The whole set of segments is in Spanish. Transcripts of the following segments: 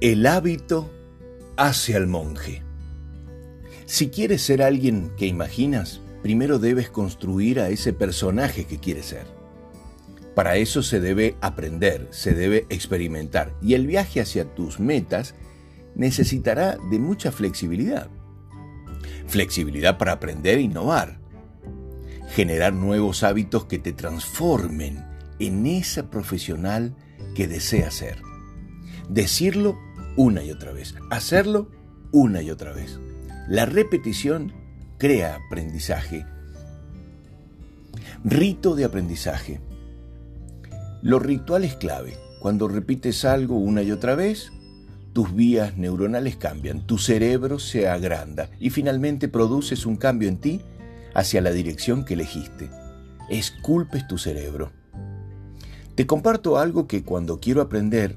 El hábito hace al monje. Si quieres ser alguien que imaginas, primero debes construir a ese personaje que quieres ser. Para eso se debe aprender, se debe experimentar y el viaje hacia tus metas necesitará de mucha flexibilidad. Flexibilidad para aprender e innovar. Generar nuevos hábitos que te transformen en esa profesional que deseas ser. Decirlo una y otra vez. Hacerlo una y otra vez. La repetición crea aprendizaje. Rito de aprendizaje. Lo ritual es clave. Cuando repites algo una y otra vez, tus vías neuronales cambian, tu cerebro se agranda y finalmente produces un cambio en ti hacia la dirección que elegiste. Esculpes tu cerebro. Te comparto algo que cuando quiero aprender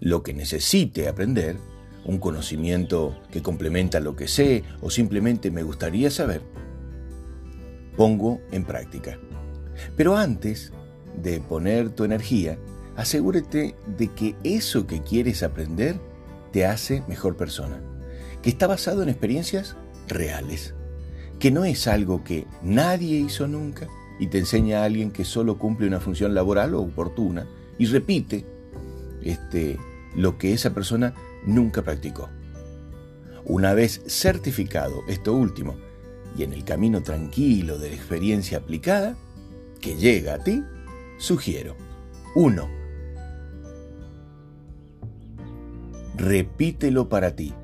lo que necesite aprender, un conocimiento que complementa lo que sé o simplemente me gustaría saber, pongo en práctica. Pero antes de poner tu energía, asegúrate de que eso que quieres aprender te hace mejor persona, que está basado en experiencias reales, que no es algo que nadie hizo nunca y te enseña a alguien que solo cumple una función laboral o oportuna y repite este, lo que esa persona nunca practicó. Una vez certificado esto último y en el camino tranquilo de la experiencia aplicada que llega a ti, sugiero 1. Repítelo para ti.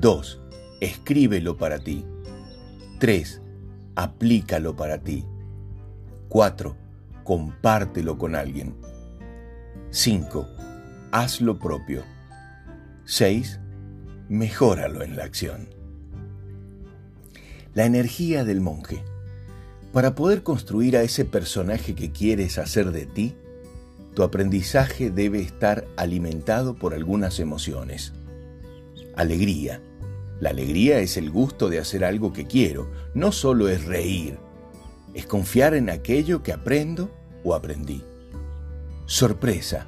2. Escríbelo para ti. 3. Aplícalo para ti. 4. Compártelo con alguien. 5 haz lo propio. 6. Mejóralo en la acción. La energía del monje. Para poder construir a ese personaje que quieres hacer de ti, tu aprendizaje debe estar alimentado por algunas emociones. Alegría. La alegría es el gusto de hacer algo que quiero, no solo es reír, es confiar en aquello que aprendo o aprendí. Sorpresa.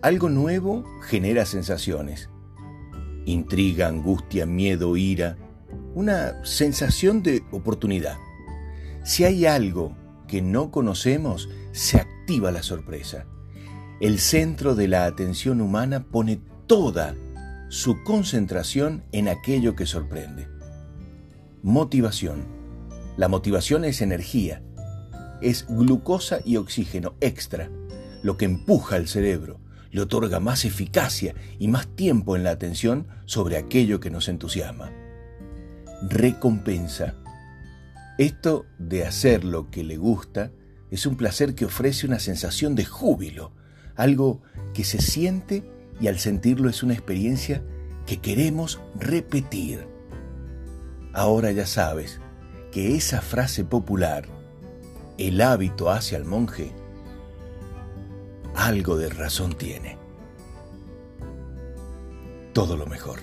Algo nuevo genera sensaciones. Intriga, angustia, miedo, ira. Una sensación de oportunidad. Si hay algo que no conocemos, se activa la sorpresa. El centro de la atención humana pone toda su concentración en aquello que sorprende. Motivación. La motivación es energía. Es glucosa y oxígeno extra, lo que empuja al cerebro, le otorga más eficacia y más tiempo en la atención sobre aquello que nos entusiasma. Recompensa. Esto de hacer lo que le gusta es un placer que ofrece una sensación de júbilo, algo que se siente y al sentirlo es una experiencia que queremos repetir. Ahora ya sabes que esa frase popular, el hábito hacia el monje, algo de razón tiene. Todo lo mejor.